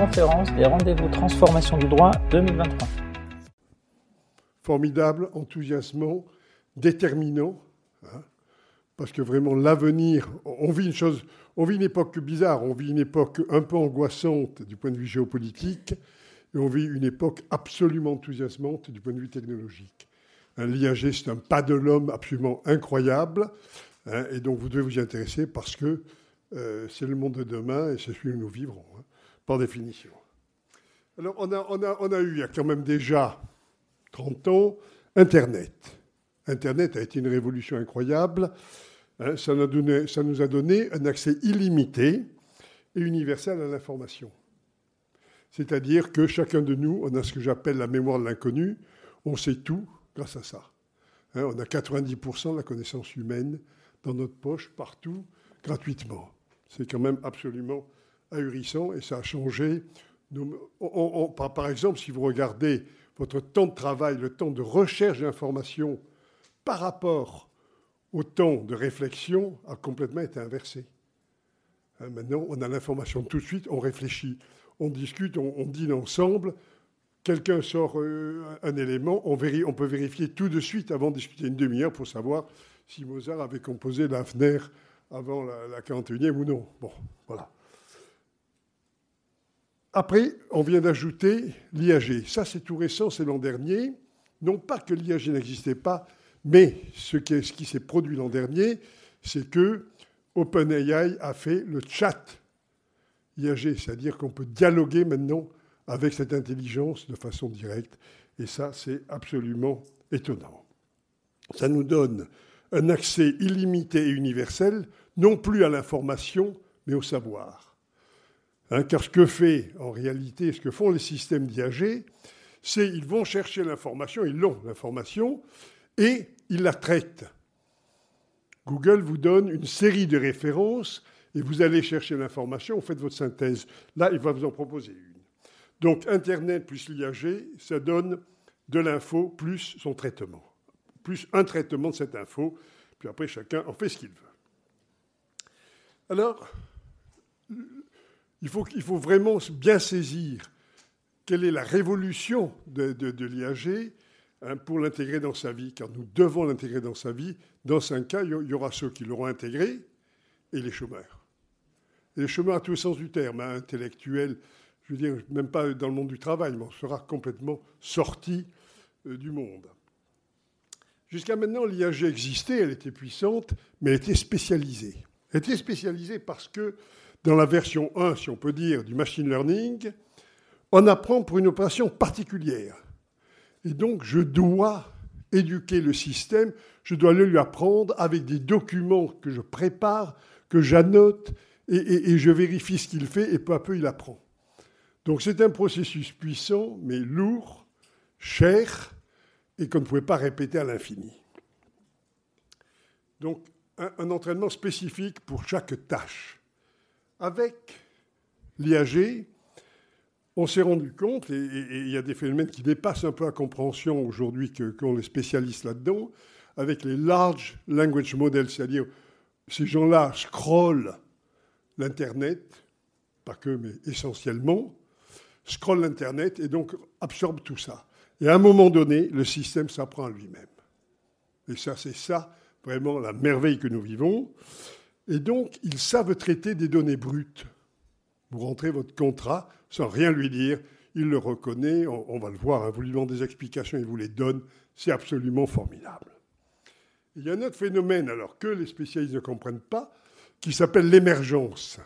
conférence des rendez-vous transformation du droit 2023. Formidable, enthousiasmant, déterminant, hein, parce que vraiment l'avenir, on vit une chose, on vit une époque bizarre, on vit une époque un peu angoissante du point de vue géopolitique, et on vit une époque absolument enthousiasmante du point de vue technologique. L'IAG, c'est un pas de l'homme absolument incroyable, hein, et donc vous devez vous y intéresser parce que euh, c'est le monde de demain et c'est celui où nous vivrons, hein, définition. Alors, on a, on, a, on a eu, il y a quand même déjà 30 ans, Internet. Internet a été une révolution incroyable. Hein, ça, nous donné, ça, nous a donné un accès illimité et universel à l'information. C'est-à-dire que chacun de nous, on a ce que j'appelle la mémoire de l'inconnu, on sait tout grâce à ça. Hein, on a 90% de la connaissance humaine dans notre poche, partout, gratuitement. C'est quand même absolument ahurissant et ça a changé. par exemple, si vous regardez votre temps de travail, le temps de recherche d'information par rapport au temps de réflexion a complètement été inversé. Hein, maintenant, on a l'information tout de suite, on réfléchit, on discute, on, dîne ensemble. Quelqu'un sort euh, un élément, on, on, peut vérifier tout de suite avant de discuter une demi-heure pour savoir si Mozart avait composé l'Afner avant la, 41e ou non. Bon, voilà. Après, on vient d'ajouter l'IAG. Ça, c'est tout récent, c'est l'an dernier. Non pas que l'IAG n'existait pas, mais ce qui, s'est produit l'an dernier, c'est que OpenAI a fait le chat IAG, c'est-à-dire qu'on peut dialoguer maintenant avec cette intelligence de façon directe. Et ça, c'est absolument étonnant. Ça nous donne un accès illimité et universel non plus à l'information, mais au savoir. Hein, car ce que fait en réalité, ce que font les systèmes d'IAG, c'est ils vont chercher l'information, ils l'ont, l'information, et ils la traitent. Google vous donne une série de références et vous allez chercher l'information, vous faites votre synthèse. Là, il va vous en proposer une. Donc Internet plus l'IAG, ça donne de l'info plus son traitement, plus un traitement de cette info, puis après chacun en fait ce qu'il veut. Alors, il faut, vraiment bien saisir quelle est la révolution de, l'IAG hein, pour l'intégrer dans sa vie, car nous devons l'intégrer dans sa vie. Dans cinq cas, il y aura ceux qui l'auront intégré et les chômeurs. Les chômeurs à tous les sens du terme, hein, intellectuels, je veux dire, même pas dans le monde du travail, mais on sera complètement sorti euh, du monde. Jusqu'à maintenant, l'IAG existait, elle était puissante, mais elle était spécialisée. Elle était spécialisée parce que dans la version 1, si on peut dire, du machine learning, on apprend pour une opération particulière. Et donc, je dois éduquer le système, je dois le lui apprendre avec des documents que je prépare, que j'annote, et, je vérifie ce qu'il fait, et peu à peu, il apprend. Donc, c'est un processus puissant, mais lourd, cher, et qu'on ne pouvait pas répéter à l'infini. Donc, un, entraînement spécifique pour chaque tâche. Avec l'IAG, on s'est rendu compte, et il y a des phénomènes qui dépassent un peu la compréhension aujourd'hui qu'ont les spécialistes là-dedans, avec les large language models, c'est-à-dire ces gens-là scrollent l'Internet, pas que, mais essentiellement, scrollent l'Internet et donc absorbent tout ça. Et à un moment donné, le système s'apprend à lui-même. Et ça, c'est ça vraiment la merveille que nous vivons. Et donc, ils savent traiter des données brutes. Vous rentrez votre contrat sans rien lui dire, il le reconnaît, on, va le voir, hein, vous lui demandez des explications, il vous les donne, c'est absolument formidable. Il y a un autre phénomène, alors que les spécialistes ne comprennent pas, qui s'appelle l'émergence.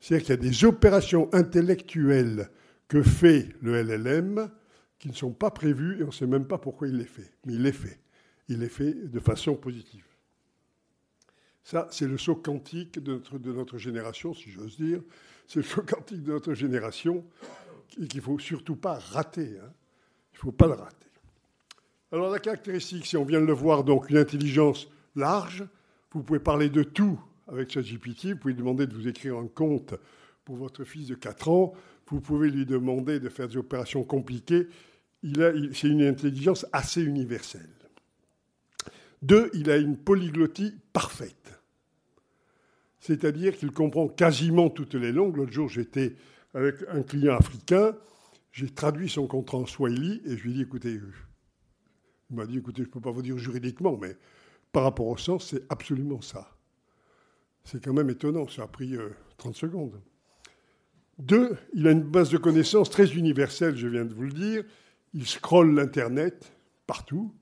C'est-à-dire qu'il y a des opérations intellectuelles que fait le LLM qui ne sont pas prévues et on ne sait même pas pourquoi il les fait, mais il les fait il est fait de façon positive. Ça, c'est le saut quantique de notre, génération, si j'ose dire. C'est le saut quantique de notre génération et qu'il ne faut surtout pas rater. Hein. Il ne faut pas le rater. Alors la caractéristique, si on vient de le voir, donc une intelligence large, vous pouvez parler de tout avec ChatGPT, vous pouvez demander de vous écrire un compte pour votre fils de 4 ans, vous pouvez lui demander de faire des opérations compliquées. c'est une intelligence assez universelle. Deux, il a une polyglottie parfaite. C'est-à-dire qu'il comprend quasiment toutes les langues. L'autre jour, j'étais avec un client africain. J'ai traduit son contrat en Swahili et je lui ai dit écoutez, il m'a dit écoutez, je ne peux pas vous dire juridiquement, mais par rapport au sens, c'est absolument ça. C'est quand même étonnant, ça a pris 30 secondes. Deux, il a une base de connaissances très universelle, je viens de vous le dire. Il scrolle l'Internet partout.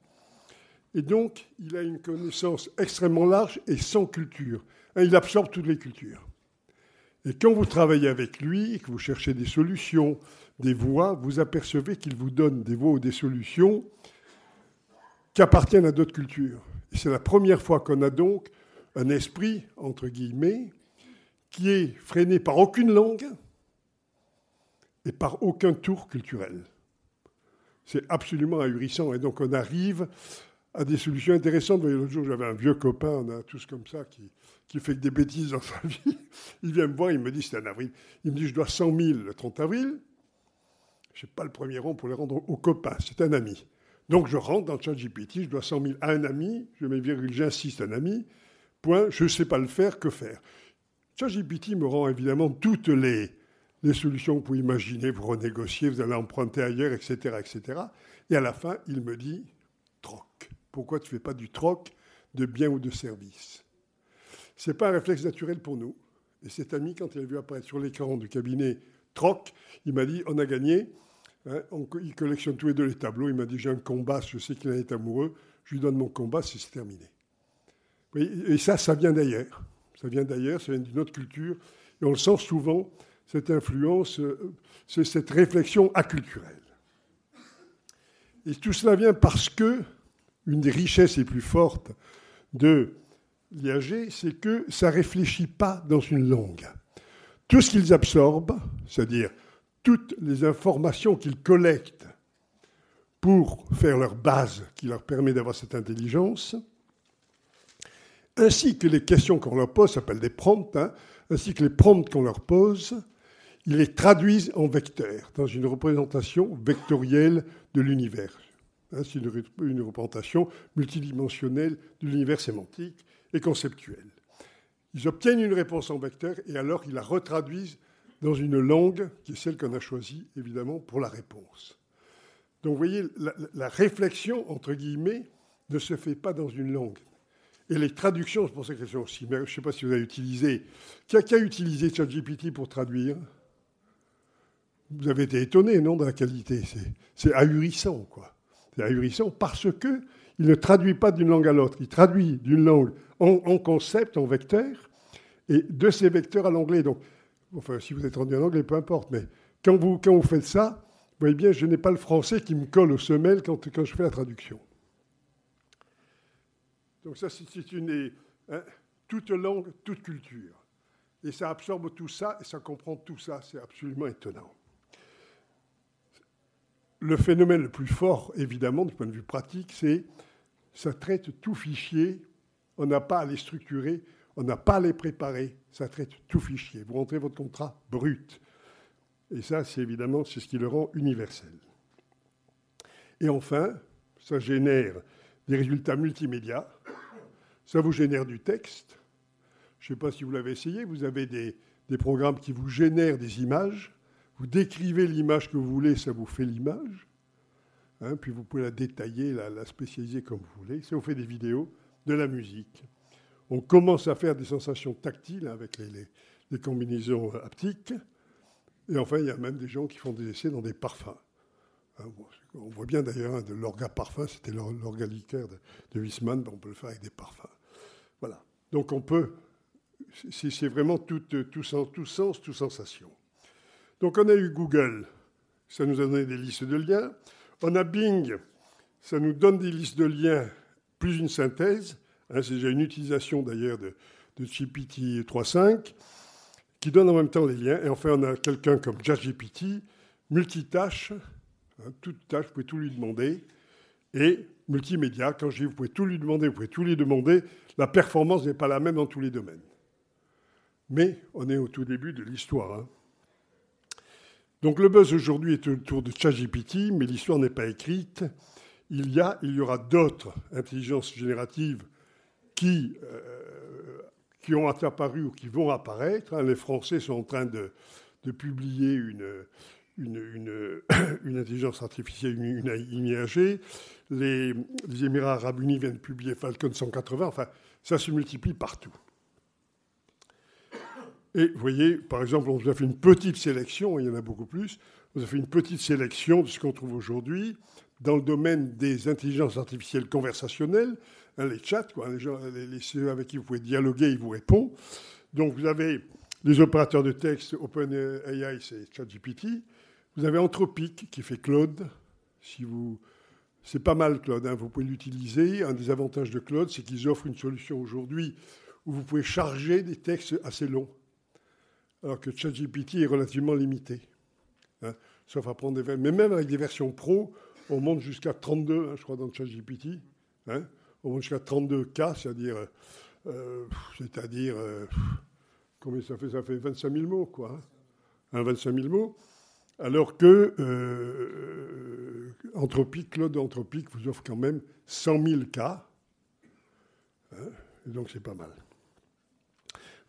Et donc, il a une connaissance extrêmement large et sans culture. Il absorbe toutes les cultures. Et quand vous travaillez avec lui, que vous cherchez des solutions, des voies, vous apercevez qu'il vous donne des voies ou des solutions qui appartiennent à d'autres cultures. C'est la première fois qu'on a donc un esprit, entre guillemets, qui est freiné par aucune langue, et par aucun tour culturel. C'est absolument ahurissant. Et donc on arrive à des solutions intéressantes. L'autre jour, j'avais un vieux copain, on a tous comme ça, qui, qui fait que des bêtises dans sa vie. Il vient me voir, il me dit, c'est un avril. Il me dit, je dois 100 000 le 30 avril. Je n'ai pas le premier rang pour les rendre au copain, c'est un ami. Donc je rentre dans le chat GPT, je dois 100 000 à un ami, je mets virgule, j'insiste, un ami, point, je ne sais pas le faire, que faire? ChatGPT me rend évidemment toutes les, solutions que vous pouvez imaginer, vous renégociez, vous allez emprunter ailleurs, etc., etc. Et à la fin, il me dit troc. Pourquoi tu ne fais pas du troc de biens ou de services? Ce n'est pas un réflexe naturel pour nous. Et cet ami, quand il a vu apparaître sur l'écran du cabinet troc, il m'a dit on a gagné. Hein, il collectionne tous les deux les tableaux. Il m'a dit j'ai un combat, je sais qu'il en est amoureux. Je lui donne mon combat, c'est terminé. Et ça, ça vient d'ailleurs. Ça vient d'ailleurs, ça vient d'une autre culture. Et on le sent souvent cette influence, euh, cette réflexion acculturelle. Et tout cela vient parce que une des richesses les plus fortes de l'IAG, c'est que ça réfléchit pas dans une langue. Tout ce qu'ils absorbent, c'est-à-dire toutes les informations qu'ils collectent pour faire leur base qui leur permet d'avoir cette intelligence, ainsi que les questions qu'on leur pose, ça s'appelle des prompts, hein, ainsi que les prompts qu'on leur pose, ils les traduisent en vecteurs, dans une représentation vectorielle de l'univers. Hein, c'est une, représentation multidimensionnelle de l'univers sémantique et conceptuel. Ils obtiennent une réponse en vecteur et alors ils la retraduisent dans une langue qui est celle qu'on a choisie, évidemment, pour la réponse. Donc vous voyez, la, réflexion, entre guillemets, ne se fait pas dans une langue. Et les traductions, c'est pour ça qu'elles sont aussi. Mais je ne sais pas si vous avez utilisé. Qui a, qui a utilisé ChatGPT pour traduire? Vous avez été étonné, non, de la qualité. C'est ahurissant, quoi. C'est ahurissant parce que il ne traduit pas d'une langue à l'autre. Il traduit d'une langue en, concept, en vecteur, et de ces vecteurs à l'anglais. Donc, si vous êtes rendu en anglais, peu importe, mais quand vous, faites ça, vous voyez bien, je n'ai pas le français qui me colle aux semelles quand, quand je fais la traduction. Donc ça, c'est une... Hein, toute langue, toute culture. Et ça absorbe tout ça et ça comprend tout ça. C'est absolument étonnant. Le phénomène le plus fort, évidemment, du point de vue pratique, c'est ça traite tout fichier. On n'a pas à les structurer, on n'a pas à les préparer. Ça traite tout fichier. Vous rentrez votre contrat brut. Et ça, c'est évidemment, c'est ce qui le rend universel. Et enfin, ça génère des résultats multimédia. Ça vous génère du texte. Je ne sais pas si vous l'avez essayé. Vous avez des, des programmes qui vous génèrent des images. Vous décrivez l'image que vous voulez, ça vous fait l'image. Hein, puis vous pouvez la détailler, la, spécialiser comme vous voulez. Ça vous fait des vidéos, de la musique. On commence à faire des sensations tactiles avec les, combinaisons haptiques. Et enfin, il y a même des gens qui font des essais dans des parfums. Hein, on voit bien d'ailleurs hein, de l'orga parfum, c'était l'orga liqueur de, de Wiesmann, on peut le faire avec des parfums. Voilà. Donc on peut, c'est vraiment tout, tout, sens, tout sens, toute sensation. Donc on a eu Google, ça nous a donné des listes de liens. On a Bing, ça nous donne des listes de liens plus une synthèse. Hein, c'est déjà une utilisation d'ailleurs de, GPT 3.5 qui donne en même temps les liens. Et enfin, on a quelqu'un comme ChatGPT, multitâche, hein, toute tâche, vous pouvez tout lui demander. Et multimédia, quand je dis vous pouvez tout lui demander, vous pouvez tout lui demander, la performance n'est pas la même dans tous les domaines. Mais on est au tout début de l'histoire. Hein. Donc le buzz aujourd'hui est autour de ChatGPT, mais l'histoire n'est pas écrite. Il y a, il y aura d'autres intelligences génératives qui, euh, ont apparu ou qui vont apparaître. Les Français sont en train de, publier une, intelligence artificielle, une, les, Émirats arabes unis viennent de publier Falcon 180. Enfin, ça se multiplie partout. Et vous voyez, par exemple, on vous a fait une petite sélection, il y en a beaucoup plus, on vous a fait une petite sélection de ce qu'on trouve aujourd'hui dans le domaine des intelligences artificielles conversationnelles, hein, les chats, quoi, les, gens, les, avec qui vous pouvez dialoguer, ils vous répondent. Donc vous avez les opérateurs de texte, OpenAI, c'est ChatGPT. Vous avez Anthropic qui fait Claude. Si vous, c'est pas mal Claude, hein, vous pouvez l'utiliser. Un des avantages de Claude, c'est qu'ils offrent une solution aujourd'hui où vous pouvez charger des textes assez longs, alors que ChatGPT est relativement limité. Hein, sauf à prendre des... Mais même avec des versions pro, on monte jusqu'à 32, hein, je crois, dans ChatGPT. Hein, on monte jusqu'à 32 cas, c'est-à-dire, euh, c'est-à-dire, euh, combien ça fait? Ça fait 25 000 mots, quoi. Hein, 25 000 mots. Alors que euh, Claude Anthropique vous offre quand même 100 000 cas. Donc c'est pas mal.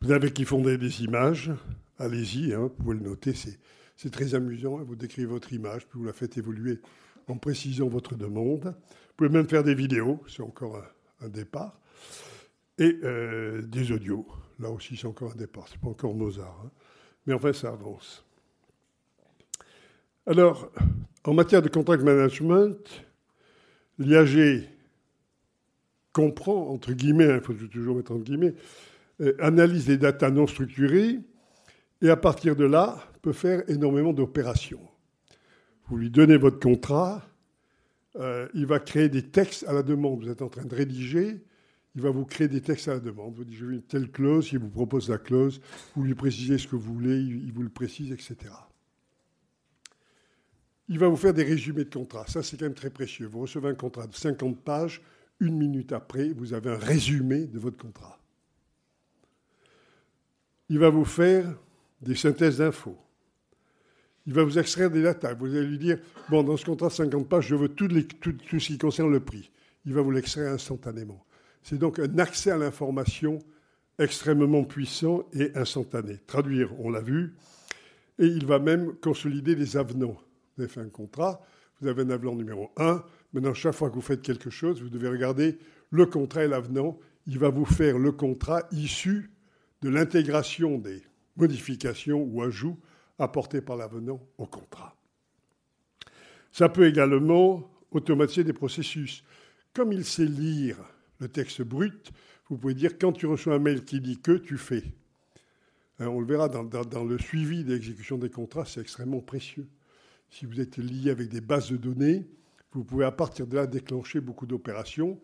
Vous avez qui font des images, allez-y, hein, vous pouvez le noter, c'est très amusant. Vous décrivez votre image, puis vous la faites évoluer en précisant votre demande. Vous pouvez même faire des vidéos, c'est encore un, départ. Et euh, des audios, là aussi c'est encore un départ, c'est pas encore Mozart. Hein. Mais enfin ça avance. Alors, en matière de contract management, l'IAG comprend, entre guillemets, il hein, faut toujours mettre entre guillemets, euh, analyse les datas non structurées et à partir de là peut faire énormément d'opérations. Vous lui donnez votre contrat, euh, il va créer des textes à la demande. Vous êtes en train de rédiger, il va vous créer des textes à la demande. Vous dites, je veux une telle clause, il vous propose la clause, vous lui précisez ce que vous voulez, il vous le précise, etc. Il va vous faire des résumés de contrat. Ça, c'est quand même très précieux. Vous recevez un contrat de 50 pages, une minute après, vous avez un résumé de votre contrat. Il va vous faire des synthèses d'infos. Il va vous extraire des datas. Vous allez lui dire, bon, dans ce contrat de 50 pages, je veux tout, tout, tout ce qui concerne le prix. Il va vous l'extraire instantanément. C'est donc un accès à l'information extrêmement puissant et instantané. Traduire, on l'a vu, et il va même consolider les avenants. Vous avez fait un contrat, vous avez un avenant numéro 1. Maintenant, chaque fois que vous faites quelque chose, vous devez regarder le contrat et l'avenant. Il va vous faire le contrat issu de l'intégration des modifications ou ajouts apportés par l'avenant au contrat. Ça peut également automatiser des processus. Comme il sait lire le texte brut, vous pouvez dire quand tu reçois un mail qui dit que, tu fais. Hein, on le verra dans le suivi de l'exécution des contrats, c'est extrêmement précieux si vous êtes lié avec des bases de données, vous pouvez à partir de là déclencher beaucoup d'opérations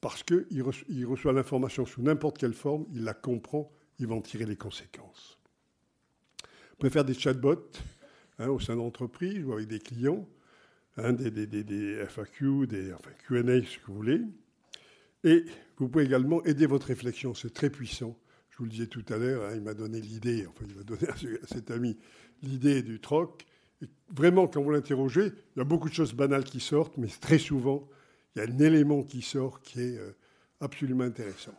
parce qu'il reçoit, l'information sous n'importe quelle forme, il la comprend, il va en tirer les conséquences. Vous pouvez faire des chatbots hein, au sein d'entreprises ou avec des clients, hein, des, FAQ, des QA, ce que vous voulez. Et vous pouvez également aider votre réflexion, c'est très puissant. Je vous le disais tout à l'heure, hein, il m'a donné l'idée, enfin il m'a donné à cet ami l'idée du troc vraiment, quand vous l'interrogez, il y a beaucoup de choses banales qui sortent, mais très souvent, il y a un élément qui sort qui est euh, absolument intéressant.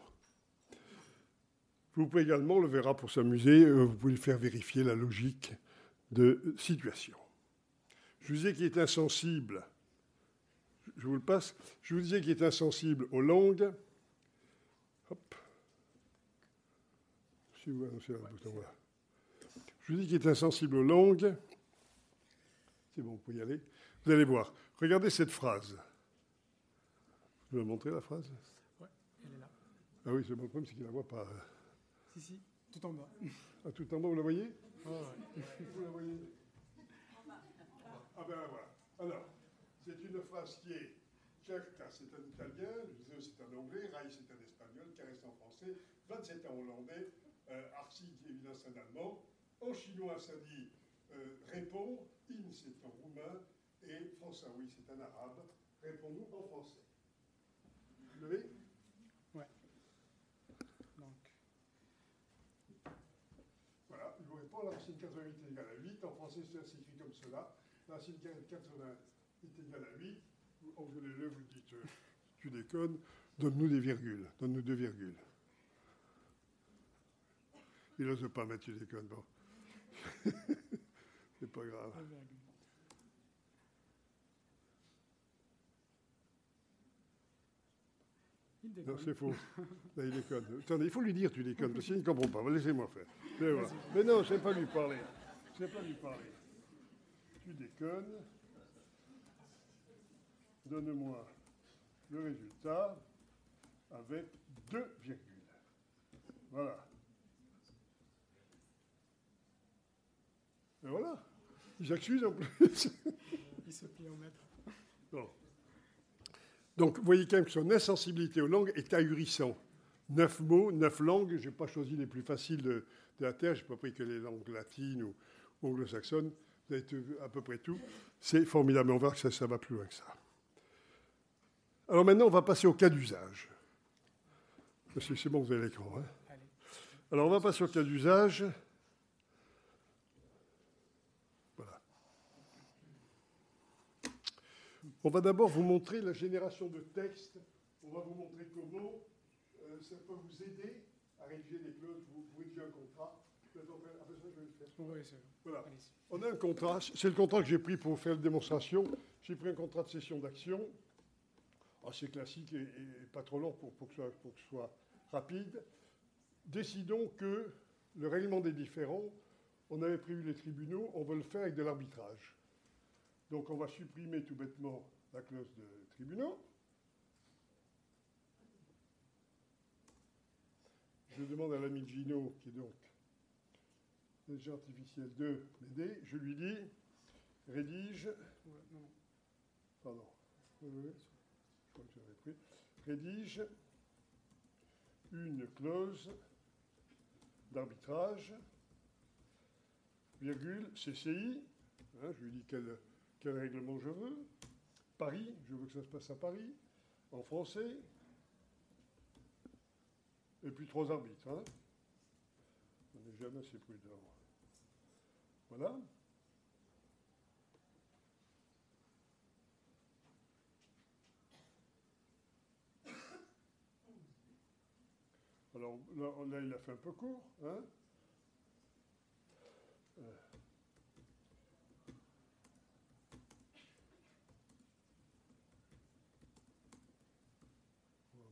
Vous pouvez également, on le verra pour s'amuser, euh, vous pouvez faire vérifier la logique de situation. Je vous disais qu'il est insensible, je vous le passe, je vous disais qu'il est insensible aux langues. Hop. Je vous dis qu'il est insensible aux langues c'est bon, vous pouvez y aller. Vous allez voir. Regardez cette phrase. Je vais vous montrer la phrase Oui, elle est là. Ah oui, c'est bon, le problème, c'est qu'il ne la voit pas. Si, tout en bas. Ah, tout en bas, vous la voyez? Vous la voyez? Ah ben voilà. Alors, c'est une phrase qui est Certa, c'est un italien, José, c'est un anglais, Rai, c'est un espagnol, Caresse en français, 27 un hollandais, euh, Arsi, évidemment, c'est un allemand. En chinois, ça dit euh, répond, in c'est en roumain, et français, oui, c'est un arabe. Réponds-nous en français. Vous l'avez Ouais. Donc. Voilà, il vous répond la racine 88 est égale à 8. En français, c'est écrit comme cela. La racine 80 est égale à 8. Vous engueulez-le, vous dites euh, tu déconnes, donne-nous des virgules, donne-nous deux virgules. Il n'ose pas mettre tu déconnes, bon. C'est pas grave. Il Non, c'est faux. Là, il déconne. Attendez, il faut lui dire tu déconnes, parce qu'il ne comprend pas. Laissez-moi faire. Mais, non, je ne sais pas lui parler. Je ne sais pas lui parler. Tu déconnes. Donne-moi le résultat avec deux virgules. Voilà. Et voilà. Il s'excuse en plus. Il se plie au maître. Bon. Donc, vous voyez quand même que son insensibilité aux langues est ahurissant. Neuf mots, neuf langues. Je n'ai pas choisi les plus faciles de, de la Terre. Je n'ai pas pris que les langues latines ou, ou anglo-saxonnes. Vous avez tout- à peu près tout. C'est formidable. Mais on va voir que ça, ça va plus loin que ça. Alors maintenant, on va passer au cas d'usage. C'est bon, vous avez l'écran. hein. Alors, on va passer au cas d'usage. Voilà. On va d'abord vous montrer la génération de texte. On va vous montrer comment euh, ça peut vous aider à rédiger des clauses, vous, vous rédigez un contrat. Vous êtes en train- Oui. Voilà. On a un contrat, c'est le contrat que j'ai pris pour faire la démonstration. J'ai pris un contrat de cession d'action, assez classique et, et pas trop long pour, pour que soit, pour que ce soit rapide. Décidons que le règlement des différends, on avait prévu les tribunaux, on veut le faire avec de l'arbitrage. Donc on va supprimer tout bêtement la clause de tribunaux. Je demande à l'ami Gino, qui est donc l'intelligence artificielle de m'aider, je lui dis, rédige, pardon, je crois que j'avais pris, rédige une clause d'arbitrage, virgule, CCI, hein, je lui dis quel, quel règlement je veux, Paris, je veux que ça se passe à Paris, en français, et puis trois arbitres. hein. N'est jamais assez prudent. Voilà. Alors là, il a fait un peu court. Hein Euh.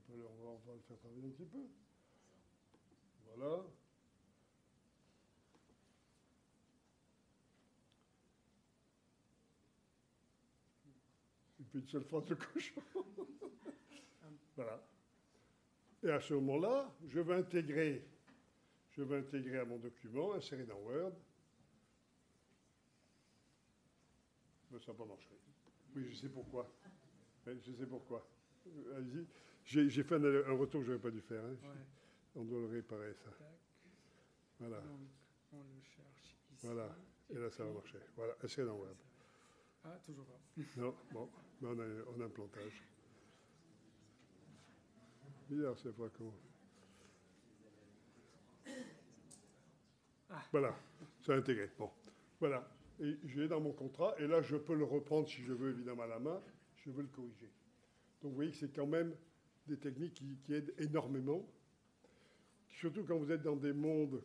On va- on va le faire travailler un petit peu. Voilà. Puis une seule phrase de cochon. voilà. Et à ce moment-là, je vais intégrer, je vais intégrer à mon document, insérer dans Word. Mais ça n'a pas marché. Oui, je sais pourquoi. Je sais pourquoi. Allez-y. J'ai fait un, un retour que je n'aurais pas dû faire. hein. Ouais. On doit le réparer, ça. Tac. Voilà. Donc, on le cherche ici. Voilà. Et là, ça va marcher. Voilà, insérer dans Word. Ah, toujours pas. Non, bon, mais on a, on a un plantage. Bizarre cette fois qu'on. Ah. Voilà, c'est intégré. Bon, voilà. Et je l'ai dans mon contrat, et là, je peux le reprendre si je veux, évidemment, à la main. Je veux le corriger. Donc, vous voyez que c'est quand même des techniques qui, qui aident énormément. Surtout quand vous êtes dans des mondes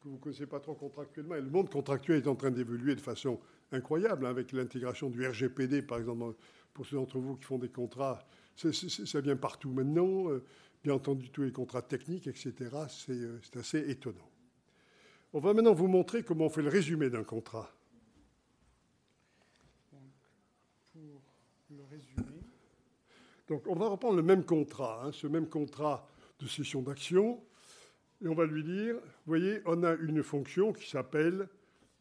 que vous ne connaissez pas trop contractuellement. Et le monde contractuel est en train d'évoluer de façon incroyable, hein, avec l'intégration du RGPD, par exemple, pour ceux d'entre vous qui font des contrats. ça vient partout maintenant. euh, bien entendu, tous les contrats techniques, etc. C'est euh, c'est assez étonnant. On va maintenant vous montrer comment on fait le résumé d'un contrat. Donc, pour le résumer, Donc, on va reprendre le même contrat, hein, ce même contrat de cession d'action, et on va lui dire, vous voyez, on a une fonction qui s'appelle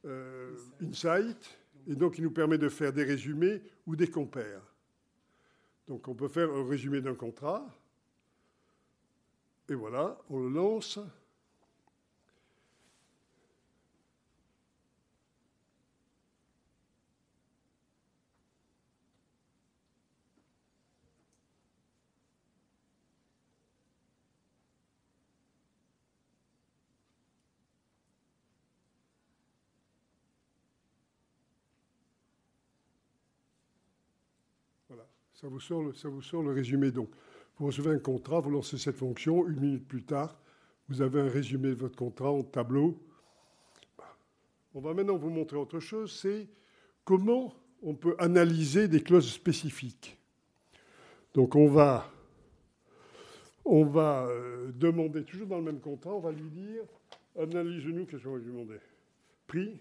euh, Insight, et donc il nous permet de faire des résumés ou des compères. Donc, on peut faire un résumé d'un contrat, et voilà, on le lance. Voilà, ça vous sort le, résumé. Donc, vous recevez un contrat, vous lancez cette fonction, une minute plus tard, vous avez un résumé de votre contrat en tableau. On va maintenant vous montrer autre chose, c'est comment on peut analyser des clauses spécifiques. Donc on va, on va euh, demander, toujours dans le même contrat, on va lui dire, analyse-nous, qu'est-ce qu'on va lui demander? Prix,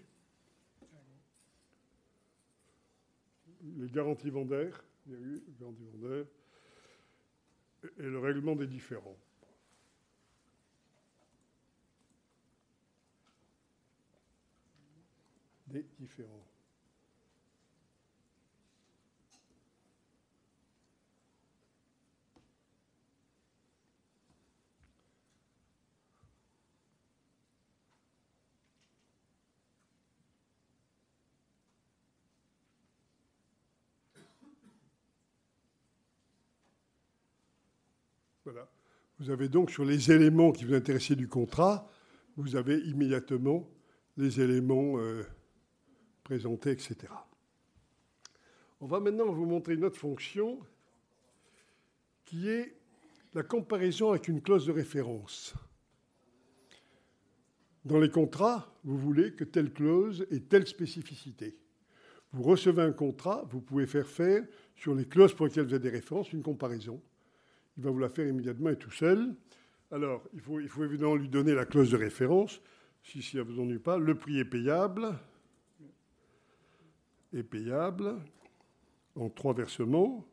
les garanties vendaires, garanties vendaires, et le règlement des différends. Des différents. Voilà. Vous avez donc sur les éléments qui vous intéressaient du contrat, vous avez immédiatement les éléments euh, présentés, etc. On va maintenant vous montrer une autre fonction qui est la comparaison avec une clause de référence. Dans les contrats, vous voulez que telle clause ait telle spécificité. Vous recevez un contrat, vous pouvez faire faire sur les clauses pour lesquelles vous avez des références une comparaison il va vous la faire immédiatement et tout seul. Alors, il faut, évidemment lui donner la clause de référence, si ça ne vous ennuie pas. Le prix est payable, est payable en trois versements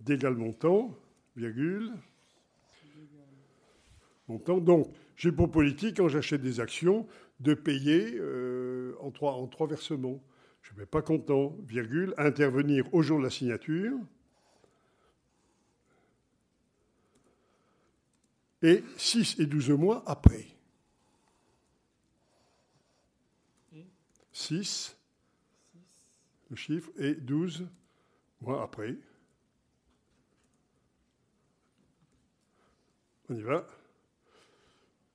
d'égal montant, virgule, montant. Donc, j'ai pour politique, quand j'achète des actions, de payer euh, en trois versements je ne vais pas content, virgule, intervenir au jour de la signature. Et 6 et 12 mois après. 6, le chiffre, et 12 mois après. On y va.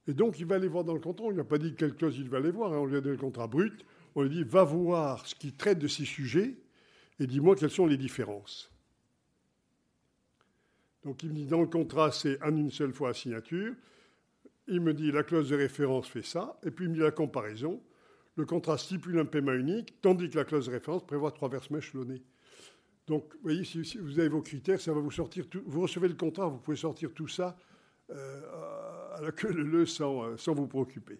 Et donc, il va aller voir dans le contrat. On ne lui a pas dit quelle clause il va aller voir. Hein. On lui a donné le contrat brut on lui dit va voir ce qui traite de ces sujets et dis-moi quelles sont les différences. Donc il me dit dans le contrat, c'est en une seule fois à signature. Il me dit la clause de référence fait ça, et puis il me dit la comparaison. Le contrat stipule un paiement unique, tandis que la clause de référence prévoit trois versements échelonnés. Donc, vous voyez, si vous avez vos critères, ça va vous sortir. Tout, vous recevez le contrat, vous pouvez sortir tout ça euh, à la queue le sans, euh, sans vous préoccuper.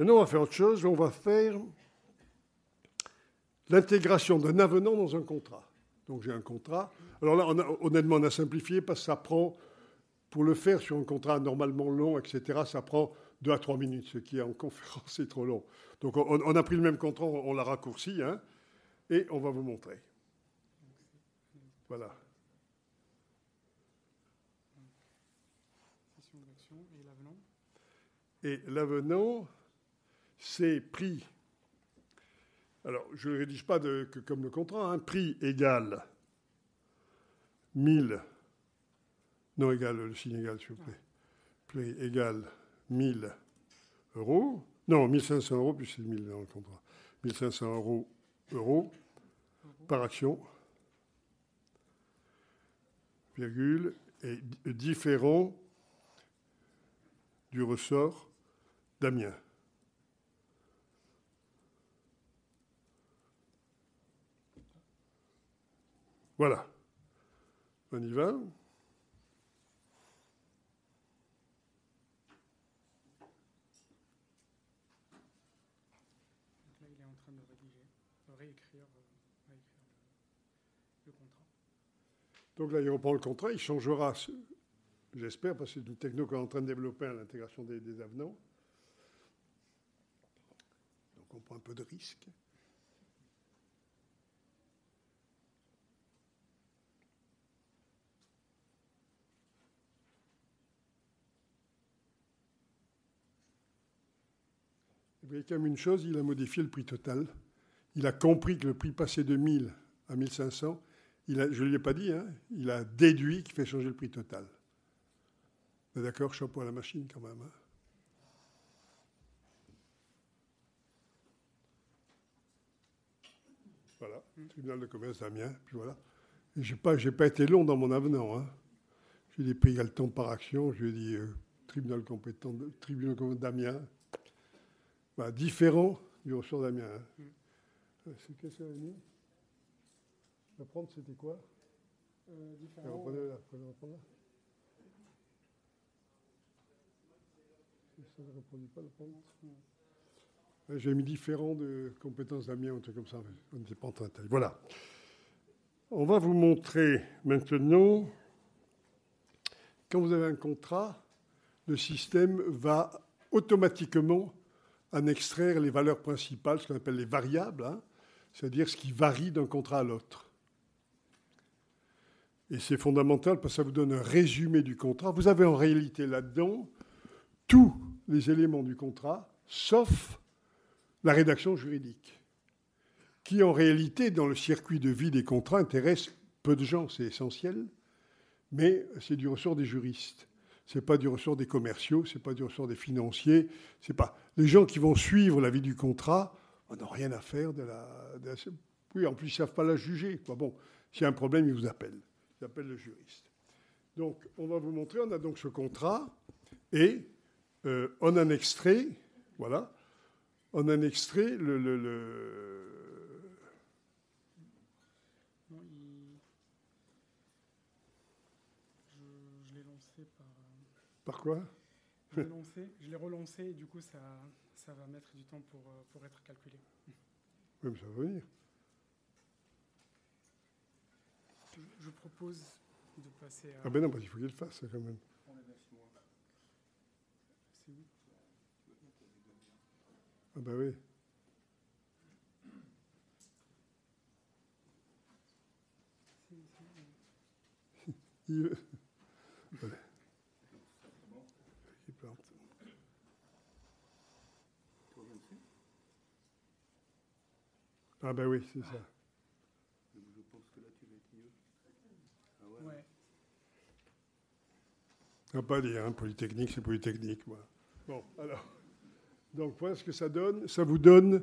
Maintenant, on va faire autre chose. On va faire l'intégration d'un avenant dans un contrat. Donc j'ai un contrat. Alors là, honnêtement, on a simplifié parce que ça prend, pour le faire sur un contrat normalement long, etc., ça prend deux à trois minutes, ce qui en conférence est trop long. Donc on, a pris le même contrat, on, l'a raccourci, hein, et on va vous montrer. Voilà. Et l'avenant, c'est prix. Alors, je ne rédige pas que, comme le contrat, un hein. prix égal 1000, non égal, le signe égal, s'il vous plaît. Prix égal 1000 euros, non, 1500 euros, puis c'est 1000 dans le contrat. 1500 euros, euros par action, virgule, et différent du ressort d'Amiens. Voilà. On y va. Donc là, il est en train de rédiger, de réécrire, réécrire le, le, contrat. Donc là, il reprend le contrat, il changera, j'espère, parce que c'est une techno qu'on est en train de développer à l'intégration des, des avenants. Donc on prend un peu de risque. Vous voyez quand même une chose, il a modifié le prix total. Il a compris que le prix passait de 1000 à 1500. Il a, je ne lui ai pas dit, hein, il a déduit qu'il fait changer le prix total. D'accord, chapeau à la machine quand même. Hein. Voilà, tribunal de commerce d'Amiens, puis voilà. je n'ai pas, été long dans mon avenant. Hein. J'ai des prix temps par action, je lui ai dit tribunal compétent, tribunal d'Amiens. Voilà, différent du ressort d'Amiens. hein. Mm. Euh, C'est qu'est-ce que ça a mis Apprendre, c'était quoi Euh, là, là. Ça ne reproduit pas le prompt Ouais, J'ai mis différent de compétences d'Amiens, un truc comme ça. On n'était pas en train de tailler. Voilà. On va vous montrer maintenant, quand vous avez un contrat, le système va automatiquement en extraire les valeurs principales, ce qu'on appelle les variables, hein, c'est-à-dire ce qui varie d'un contrat à l'autre. Et c'est fondamental parce que ça vous donne un résumé du contrat. Vous avez en réalité là-dedans tous les éléments du contrat, sauf la rédaction juridique, qui en réalité, dans le circuit de vie des contrats, intéresse peu de gens, c'est essentiel, mais c'est du ressort des juristes. C'est pas du ressort des commerciaux, c'est pas du ressort des financiers, c'est pas les gens qui vont suivre la vie du contrat. On rien à faire de la, Oui, en plus ils savent pas la juger. Bon, s'il y a un problème, ils vous appellent. Ils appellent le juriste. Donc, on va vous montrer. On a donc ce contrat et euh, on en extrait, voilà, on en extrait le, le- le- Non, il... Par. euh, par quoi? Je l'ai lancé, je l'ai relancé et du coup ça, ça va mettre du temps pour, euh, pour être calculé. Oui, mais ça va venir. Je, je propose de passer à. Ah ben non, parce qu'il faut qu'il le fasse quand même. C'est où? Ah ben oui. C'est- c'est- Il veut- Voilà. Il plante. Ah ben oui, c'est ça. Ouais. On va pas dire, hein, Polytechnique, c'est Polytechnique. Voilà. Bon, alors. Donc, voilà ce que ça donne. Ça vous donne.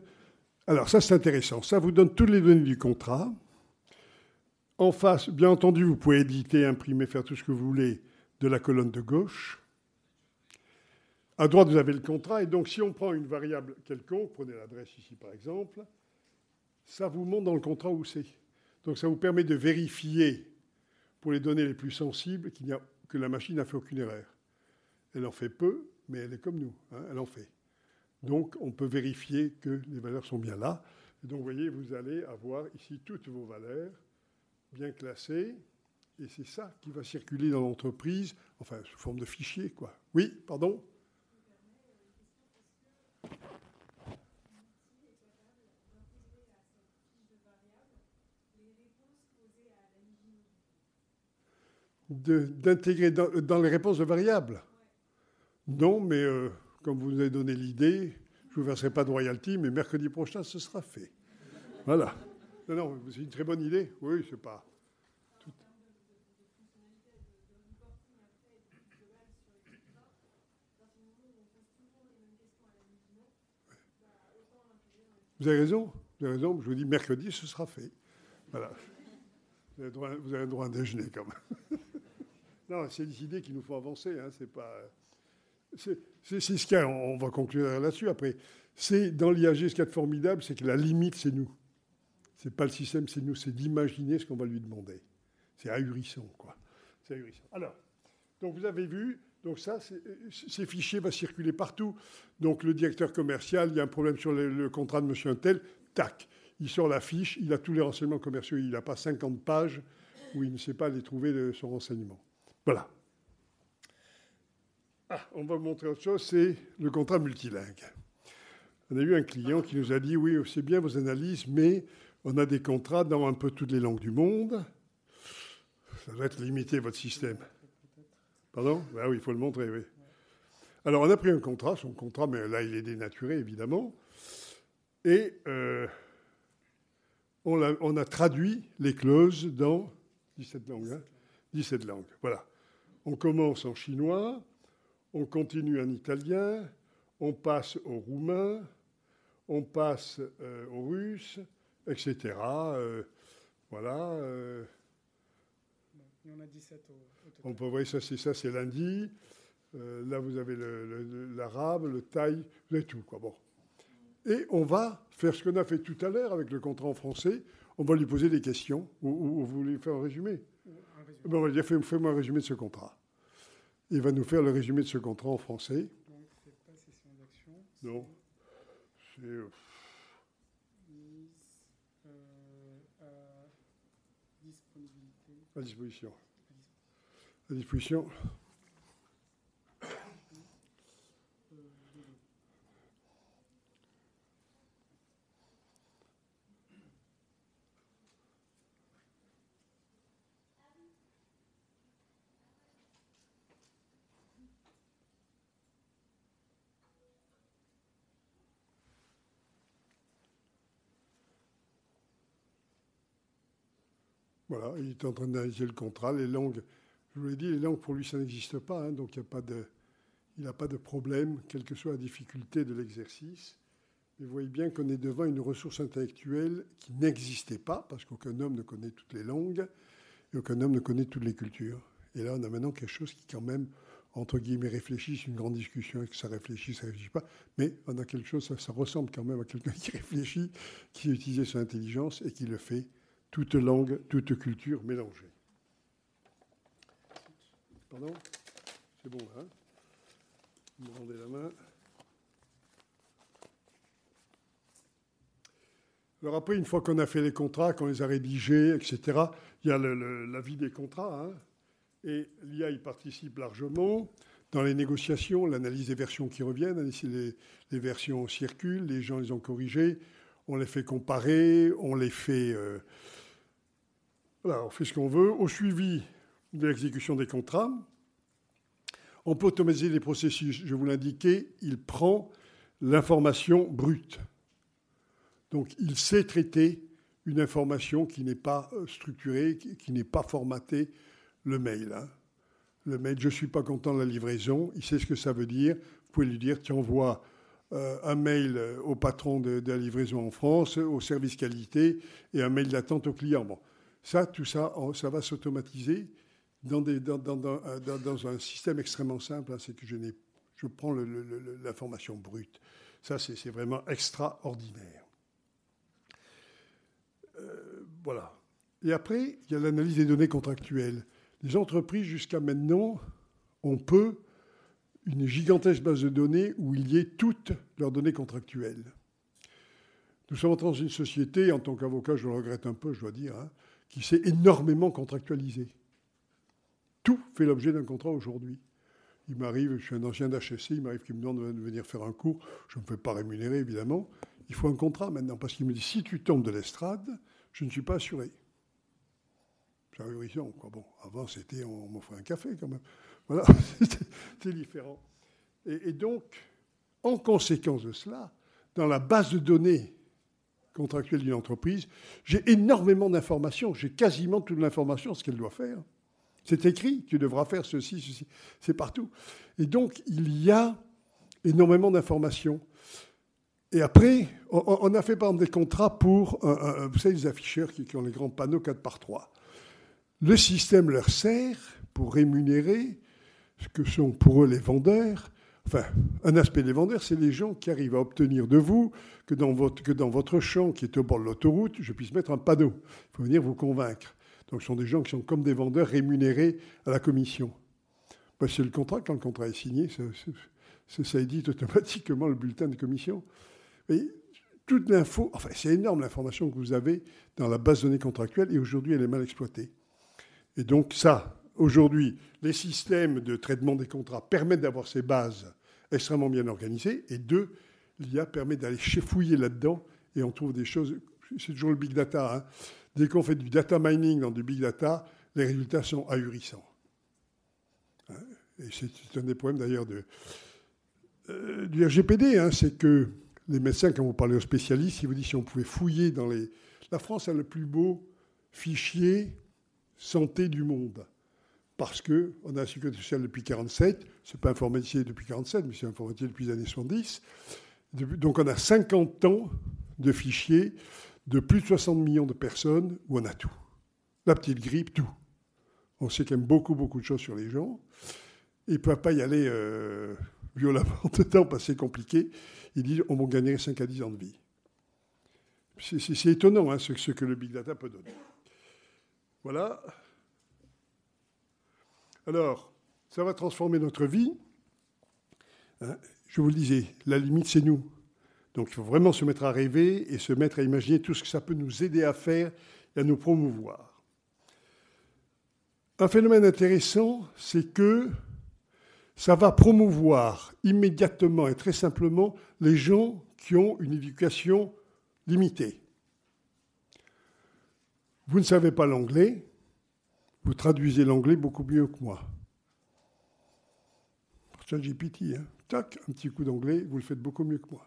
Alors, ça, c'est intéressant. Ça vous donne toutes les données du contrat. En face, bien entendu, vous pouvez éditer, imprimer, faire tout ce que vous voulez de la colonne de gauche. À droite, vous avez le contrat. Et donc, si on prend une variable quelconque, prenez l'adresse ici par exemple, ça vous montre dans le contrat où c'est. Donc, ça vous permet de vérifier pour les données les plus sensibles qu'il a, que la machine n'a fait aucune erreur. Elle en fait peu, mais elle est comme nous, hein, elle en fait. Donc on peut vérifier que les valeurs sont bien là. Donc vous voyez, vous allez avoir ici toutes vos valeurs bien classées, et c'est ça qui va circuler dans l'entreprise, enfin sous forme de fichier, quoi. Oui, pardon? D'intégrer dans, les réponses de variables. Non, mais euh, comme vous nous avez donné l'idée, je ne vous verserai pas de royalty, mais mercredi prochain, ce sera fait. Voilà. Non, non, c'est une très bonne idée. Oui, c'est pas. Vous avez raison, vous avez raison. Je vous dis mercredi, ce sera fait. Voilà. Vous avez, le droit à un déjeuner quand même. non, c'est des idées qu'il nous faut avancer. Hein, c'est pas. C'est ce qu'il y a. On va conclure là-dessus après. C'est dans l'IAG, ce qu'il y a de formidable, c'est que la limite, c'est nous. C'est pas le système, c'est nous. C'est d'imaginer ce qu'on va lui demander. C'est ahurissant, quoi. C'est ahurissant. Alors, donc vous avez vu. Donc ça, ces fichiers vont circuler partout. Donc le directeur commercial, il y a un problème sur le, le contrat de monsieur Untel, tac, il sort la fiche, il a tous les renseignements commerciaux, il n'a pas 50 pages où il ne sait pas les trouver de son renseignement. Voilà. Ah, on va vous montrer autre chose, c'est le contrat multilingue. On a eu un client qui nous a dit, oui, c'est bien vos analyses, mais on a des contrats dans un peu toutes les langues du monde. Ça doit être limité, votre système. Pardon? Ben oui, il faut le montrer. Alors, on a pris un contrat, son contrat, mais là, il est dénaturé, évidemment. Et euh, on, a, on, a, traduit les clauses dans 17 langues. Hein 17 langues, voilà. On commence en chinois, on continue en italien, on passe au roumain, on passe euh, au russe, etc. Euh, voilà. Euh, Il y en a 17 au, au total. on peut voir ça, c'est ça, c'est lundi. Là, vous avez l'arabe, le, thaï, vous avez tout. Quoi. Bon. Et on va faire ce qu'on a fait tout à l'heure avec le contrat en français. On va lui poser des questions. Ou, vous voulez faire un résumé, ben, On va lui dire fais-moi un résumé de ce contrat. Il va nous faire le résumé de ce contrat en français. Donc, c'est pas session d'action. Non. C'est. Euh, À disposition. À disposition. Voilà, il est en train d'analyser le contrat. Les langues, je vous l'ai dit, les langues pour lui, ça n'existe pas, hein, donc il n'a pas, de, pas de problème, quelle que soit la difficulté de l'exercice. Mais vous voyez bien qu'on est devant une ressource intellectuelle qui n'existait pas, parce qu'aucun homme ne connaît toutes les langues et aucun homme ne connaît toutes les cultures. Et là, on a maintenant quelque chose qui, quand même, entre guillemets, réfléchit. C'est une grande discussion, et que ça réfléchit, ça réfléchit pas. Mais on a quelque chose, ça, ça ressemble quand même à quelqu'un qui réfléchit, qui a utilisé son intelligence et qui le fait toute langue, toute culture mélangée. Pardon C'est bon, hein Vous me rendez la main. Alors après, une fois qu'on a fait les contrats, qu'on les a rédigés, etc., il y a l'avis des contrats. Hein, et l'IA participe largement dans les négociations, l'analyse des versions qui reviennent, les, les, versions circulent, les gens les ont corrigées, on les fait comparer, on les fait euh, on fait ce qu'on veut. Au suivi de l'exécution des contrats, on peut automatiser les processus. Je vous l'indiquais, il prend l'information brute. Donc il sait traiter une information qui n'est pas euh, structurée, qui, n'est pas formatée, le mail. Hein. Le mail, je ne suis pas content de la livraison, il sait ce que ça veut dire. Vous pouvez lui dire, tu envoies un mail euh, au patron de, la livraison en France, au service qualité, et un mail d'attente au client. Bon, ça, tout ça, ça va s'automatiser dans, un système extrêmement simple. Hein, c'est que je, je prends l'information brute. Ça, c'est vraiment extraordinaire. Euh, voilà. Et après, il y a l'analyse des données contractuelles. Les entreprises, jusqu'à maintenant, ont peu une gigantesque base de données où il y ait toutes leurs données contractuelles. Nous sommes dans une société, en tant qu'avocat, je le regrette un peu, je dois dire, hein, qui s'est énormément contractualisé. Tout fait l'objet d'un contrat aujourd'hui. Il m'arrive, je suis un ancien d'HSC, il m'arrive qu'il me demande de venir faire un cours. Je ne me fais pas rémunérer, évidemment. Il faut un contrat maintenant, parce qu'il me dit si tu tombes de l'estrade, je ne suis pas assuré. C'est ahurissant. Quoi. Bon, avant, c'était on m'offrait un café quand même. Voilà, c'était différent. Et, donc, en conséquence de cela, dans la base de données contractuelle d'une entreprise, j'ai énormément d'informations, j'ai quasiment toute l'information, ce qu'elle doit faire. C'est écrit, tu devras faire ceci, ceci, c'est partout. Et donc, il y a énormément d'informations. Et après, on a fait par exemple des contrats pour, vous savez, les afficheurs qui, ont les grands panneaux 4 par 3. Le système leur sert pour rémunérer ce que sont pour eux les vendeurs Enfin, un aspect des vendeurs, c'est les gens qui arrivent à obtenir de vous que dans votre, que dans votre champ qui est au bord de l'autoroute, je puisse mettre un panneau. Il faut venir vous convaincre. Donc ce sont des gens qui sont comme des vendeurs rémunérés à la commission. Ben, c'est le contrat, quand le contrat est signé, ça, édite automatiquement le bulletin de commission. Mais toute l'info, enfin c'est énorme l'information que vous avez dans la base de données contractuelle et aujourd'hui elle est mal exploitée. Et donc ça, aujourd'hui, les systèmes de traitement des contrats permettent d'avoir ces bases extrêmement bien organisées. Et deux, l'IA permet d'aller fouiller là-dedans et on trouve des choses. C'est toujours le big data. Hein. Dès qu'on fait du data mining dans du big data, les résultats sont ahurissants. Hein. Et c'est un des problèmes d'ailleurs euh, du RGPD, hein, c'est que les médecins, quand vous parlez aux spécialistes, ils vous disent si on pouvait fouiller dans les. La France a le plus beau fichier santé du monde parce qu'on a la sécurité sociale depuis 1947, c'est pas informatisé depuis 1947, mais c'est informatisé depuis les années 70. Donc on a 50 ans de fichiers de plus de 60 millions de personnes où on a tout. La petite grippe, tout. On sait quand même beaucoup, beaucoup de choses sur les gens. Ils ne peuvent pas y aller euh, violemment dedans parce que c'est compliqué. Ils disent on va gagner 5 à 10 ans de vie. C'est étonnant hein, ce, que le big data peut donner. Voilà. Alors, ça va transformer notre vie. Hein, je vous le disais, la limite, c'est nous. Donc il faut vraiment se mettre à rêver et se mettre à imaginer tout ce que ça peut nous aider à faire et à nous promouvoir. Un phénomène intéressant, c'est que ça va promouvoir immédiatement et très simplement les gens qui ont une éducation limitée. Vous ne savez pas l'anglais, vous traduisez l'anglais beaucoup mieux que moi. ChatGPT, hein. tac, un petit coup d'anglais, vous le faites beaucoup mieux que moi.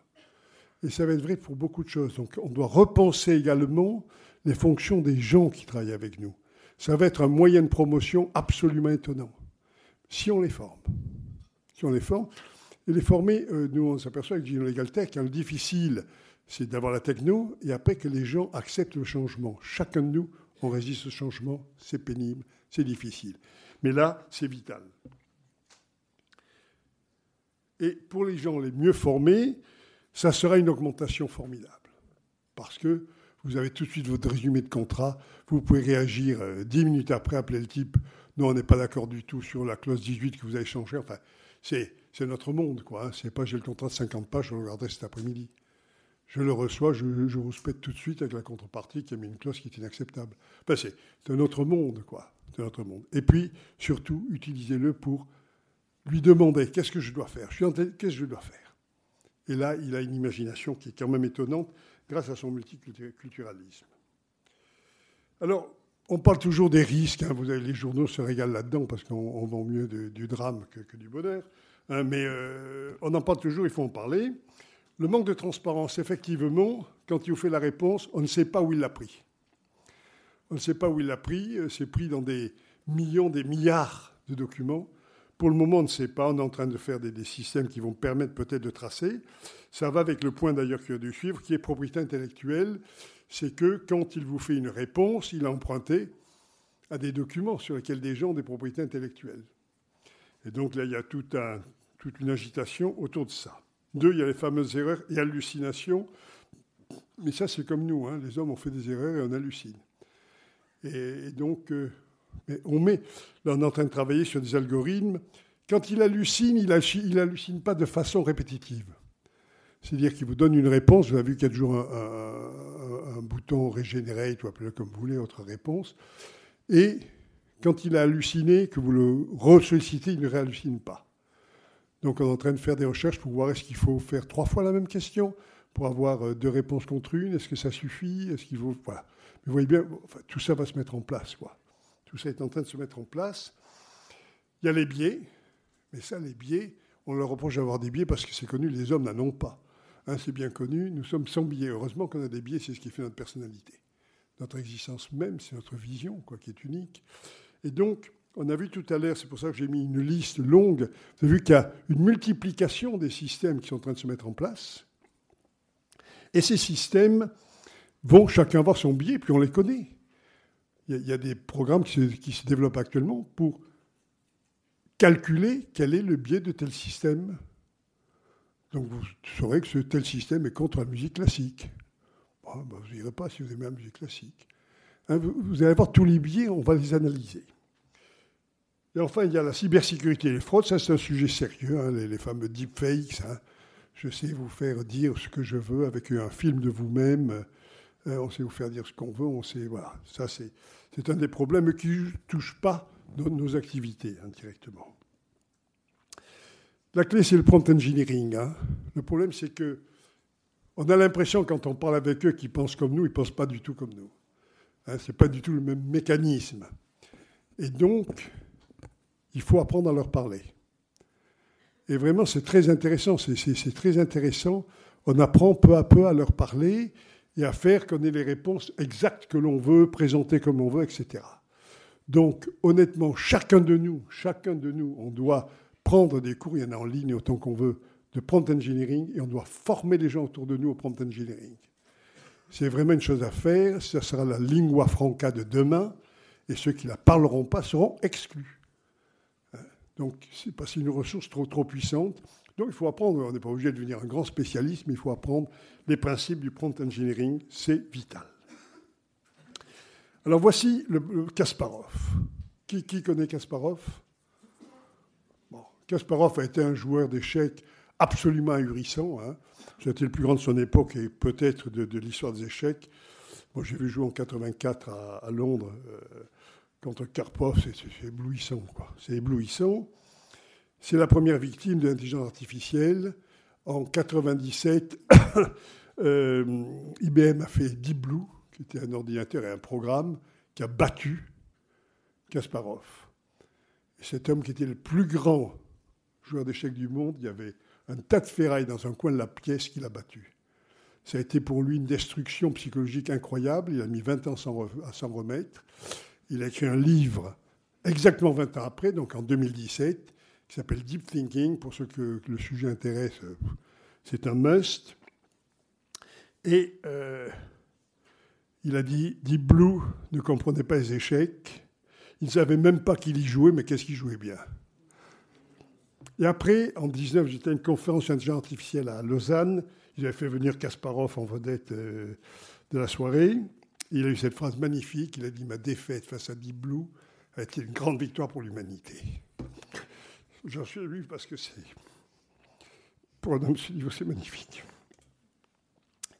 Et ça va être vrai pour beaucoup de choses. Donc on doit repenser également les fonctions des gens qui travaillent avec nous. Ça va être un moyen de promotion absolument étonnant. Si on les forme. Si on les forme. Et les former, euh, nous on s'aperçoit avec Gino Legal Tech, hein, le difficile, c'est d'avoir la techno et après que les gens acceptent le changement. Chacun de nous, on résiste au changement, c'est pénible, c'est difficile. Mais là, c'est vital. Et pour les gens les mieux formés, ça sera une augmentation formidable. Parce que vous avez tout de suite votre résumé de contrat, vous pouvez réagir euh, dix minutes après, appeler le type, non, on n'est pas d'accord du tout sur la clause 18 que vous avez changée. Enfin, c'est, notre monde, quoi. Hein. C'est pas j'ai le contrat de 50 pages, je le regarderai cet après-midi. Je le reçois, je, vous spète tout de suite avec la contrepartie qui a mis une clause qui est inacceptable. C'est, un autre monde, quoi. C'est autre monde. Et puis, surtout, utilisez-le pour lui demander qu'est-ce que je dois faire? Qu'est-ce que je dois faire? Et là, il a une imagination qui est quand même étonnante grâce à son multiculturalisme. Alors, on parle toujours des risques. Hein. vous avez, les journaux se régalent là-dedans parce qu'on vend mieux du drame que, du bonheur. Hein. mais euh, on en parle toujours, il faut en parler. Le manque de transparence, effectivement, quand il vous fait la réponse, on ne sait pas où il l'a pris. On ne sait pas où il l'a pris. Euh, c'est pris dans des millions, des milliards de documents. Pour le moment, on ne sait pas. On est en train de faire des, systèmes qui vont permettre peut-être de tracer. Ça va avec le point d'ailleurs qu'il a dû suivre, qui est propriété intellectuelle. C'est que quand il vous fait une réponse, il a emprunté à des documents sur lesquels des gens ont des propriétés intellectuelles. Et donc là, il y a toute une agitation autour de ça. Deux, il y a les fameuses erreurs et hallucinations. Mais ça, c'est comme nous. Hein. Les hommes ont fait des erreurs et on hallucine. Et, donc, euh, on met, là on est en train de travailler sur des algorithmes. Quand il hallucine, il hallucine pas de façon répétitive. C'est-à-dire qu'il vous donne une réponse, vous avez vu qu'il y a toujours un, bouton regenerate, ou appelez-le comme vous voulez, autre réponse. Et quand il a halluciné, que vous le ressollicitez, il ne réhallucine pas. Donc on est en train de faire des recherches pour voir est-ce qu'il faut faire trois fois la même question pour avoir euh, deux réponses contre une, est-ce que ça suffit, est-ce qu'il faut... Voilà. Mais vous voyez bien, tout ça va se mettre en place. Quoi. Tout ça est en train de se mettre en place. Il y a les biais, mais ça, les biais, on leur reproche d'avoir des biais parce que c'est connu, les hommes n'en ont pas. Hein, c'est bien connu, nous sommes sans biais. Heureusement qu'on a des biais, c'est ce qui fait notre personnalité. Notre existence même, c'est notre vision, quoi, qui est unique. Et donc, on a vu tout à l'heure, c'est pour ça que j'ai mis une liste longue, vous avez vu qu'il y a une multiplication des systèmes qui sont en train de se mettre en place. Et ces systèmes vont chacun avoir son biais, puis on les connaît il y, a des programmes qui se, développent actuellement pour calculer quel est le biais de tel système. Donc vous saurez que ce tel système est contre la musique classique. Ben, vous pas si vous aimez la musique classique. Hein, vous, allez voir tous les biais, on va les analyser. Et enfin, il y a la cybersécurité et les fraudes. Ça, c'est un sujet sérieux, hein, les, fameux deepfakes. Hein. Je sais vous faire dire ce que je veux avec un film de vous-même. Euh, on sait vous faire dire ce qu'on veut. On sait, voilà. Ça, c'est un des problèmes qui ne touche pas nos, activités indirectement. La clé, c'est le prompt engineering. Hein. Le problème, c'est que on a l'impression, quand on parle avec eux, qu'ils pensent comme nous, ils ne pensent pas du tout comme nous. Hein, Ce n'est pas du tout le même mécanisme. Et donc, il faut apprendre à leur parler. Et vraiment, c'est très intéressant. C'est très intéressant. On apprend peu à peu à leur parler et à faire qu'on ait les réponses exactes que l'on veut, présenter comme on veut, etc. Donc, honnêtement, chacun de nous, chacun de nous, on doit prendre des cours, il y en a en ligne autant qu'on veut, de prompt engineering, et on doit former les gens autour de nous au prompt engineering. C'est vraiment une chose à faire, ce sera la lingua franca de demain, et ceux qui ne la parleront pas seront exclus. Donc, c'est pas une ressource trop, trop puissante. Donc, il faut apprendre. On n'est pas obligé de devenir un grand spécialiste, mais il faut apprendre les principes du prompt engineering. C'est vital. Alors, voici le, Kasparov. Qui, connaît Kasparov? Bon, Kasparov a été un joueur d'échecs absolument ahurissant. Hein. C'était le plus grand de son époque et peut-être de, l'histoire des échecs. Moi, j'ai vu jouer en 84 à, Londres euh, contre Karpov, c'est éblouissant. C'est éblouissant. C'est la première victime de l'intelligence artificielle. En 97, euh, IBM a fait Deep Blue, qui était un ordinateur et un programme qui a battu Kasparov. Et cet homme qui était le plus grand joueur d'échecs du monde, il y avait un tas de ferraille dans un coin de la pièce qu'il a battu. Ça a été pour lui une destruction psychologique incroyable. Il a mis 20 ans à s'en remettre. Il a écrit un livre exactement 20 ans après, donc en 2017, qui s'appelle Deep Thinking. Pour ceux que, le sujet intéresse, c'est un must. Et euh, il a dit Deep Blue ne comprenait pas les échecs. Il ne savait même pas qu'il y jouait, mais qu'est-ce qu'il jouait bien? Et après, en 19, j'étais à une conférence d'intelligence artificielle à Lausanne. Ils avaient fait venir Kasparov en vedette euh, de la soirée. Il a eu cette phrase magnifique. Il a dit Ma défaite face à Deep Blue a été une grande victoire pour l'humanité? J'en suis ému parce que c'est. Pour un homme ce c'est magnifique.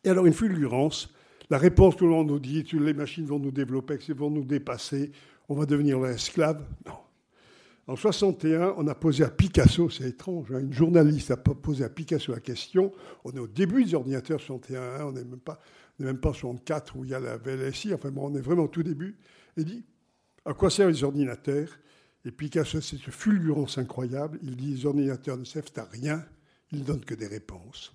Et alors, une fulgurance. La réponse que l'on nous dit les machines vont nous développer, elles vont nous dépasser, on va devenir esclaves. Non. En 61, on a posé à Picasso, c'est étrange, hein, une journaliste a posé à Picasso la question. On est au début des ordinateurs 61, on n'est même pas, même pas en 64 où il y a la VLSI, enfin bon, on est vraiment au tout début. Et dit à quoi servent les ordinateurs? Et Picasso, c'est ce fulgurance incroyable. Il dit les ordinateurs ne servent à rien, ils ne donnent que des réponses.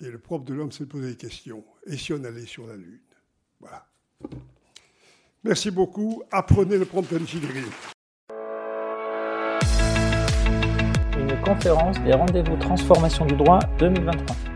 Et le propre de l'homme, c'est de poser des questions. Et si on allait sur la Lune? Voilà. Merci beaucoup. Apprenez le prompt engineering. conférence des rendez-vous transformation du droit 2023.